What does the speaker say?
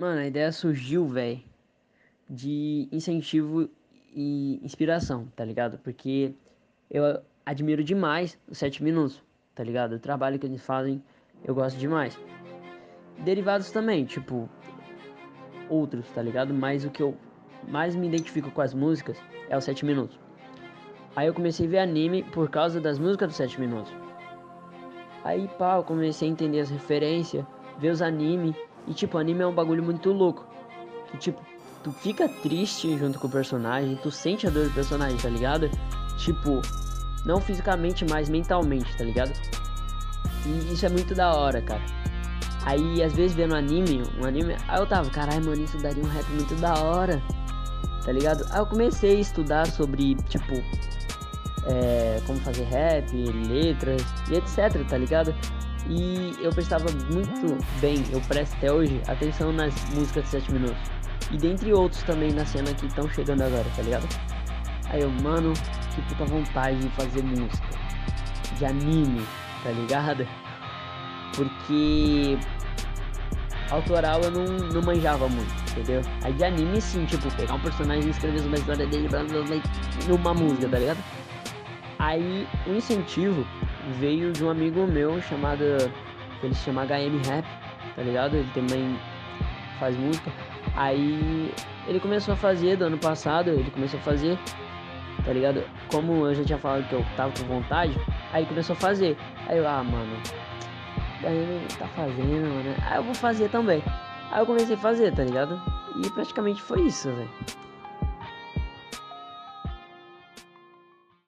Mano, a ideia surgiu, velho, de incentivo e inspiração, tá ligado? Porque eu admiro demais os 7 minutos, tá ligado? O trabalho que eles fazem, eu gosto demais. Derivados também, tipo, outros, tá ligado? Mas o que eu mais me identifico com as músicas é os 7 minutos. Aí eu comecei a ver anime por causa das músicas dos 7 minutos. Aí, pá, eu comecei a entender as referências, ver os animes. E, tipo, anime é um bagulho muito louco. Que, tipo, tu fica triste junto com o personagem, tu sente a dor do personagem, tá ligado? Tipo, não fisicamente, mas mentalmente, tá ligado? E isso é muito da hora, cara. Aí, às vezes, vendo anime, um anime, aí eu tava, caralho, mano, isso daria um rap muito da hora, tá ligado? Aí eu comecei a estudar sobre, tipo, é, como fazer rap, letras e etc, tá ligado? E eu prestava muito bem, eu presto até hoje, atenção nas músicas de 7 minutos. E dentre outros também na cena que estão chegando agora, tá ligado? Aí eu, mano, que puta vontade de fazer música. De anime, tá ligado? Porque autoral eu não, não manjava muito, entendeu? Aí de anime sim, tipo, pegar um personagem e escrever uma história dele numa música, tá ligado? Aí o incentivo veio de um amigo meu chamado. Ele se chama HM Rap, tá ligado? Ele também faz música. Aí ele começou a fazer do ano passado, ele começou a fazer, tá ligado? Como eu já tinha falado que eu tava com vontade, aí começou a fazer. Aí eu, ah, mano, HM tá fazendo, mano. Aí eu vou fazer também. Aí eu comecei a fazer, tá ligado? E praticamente foi isso, velho.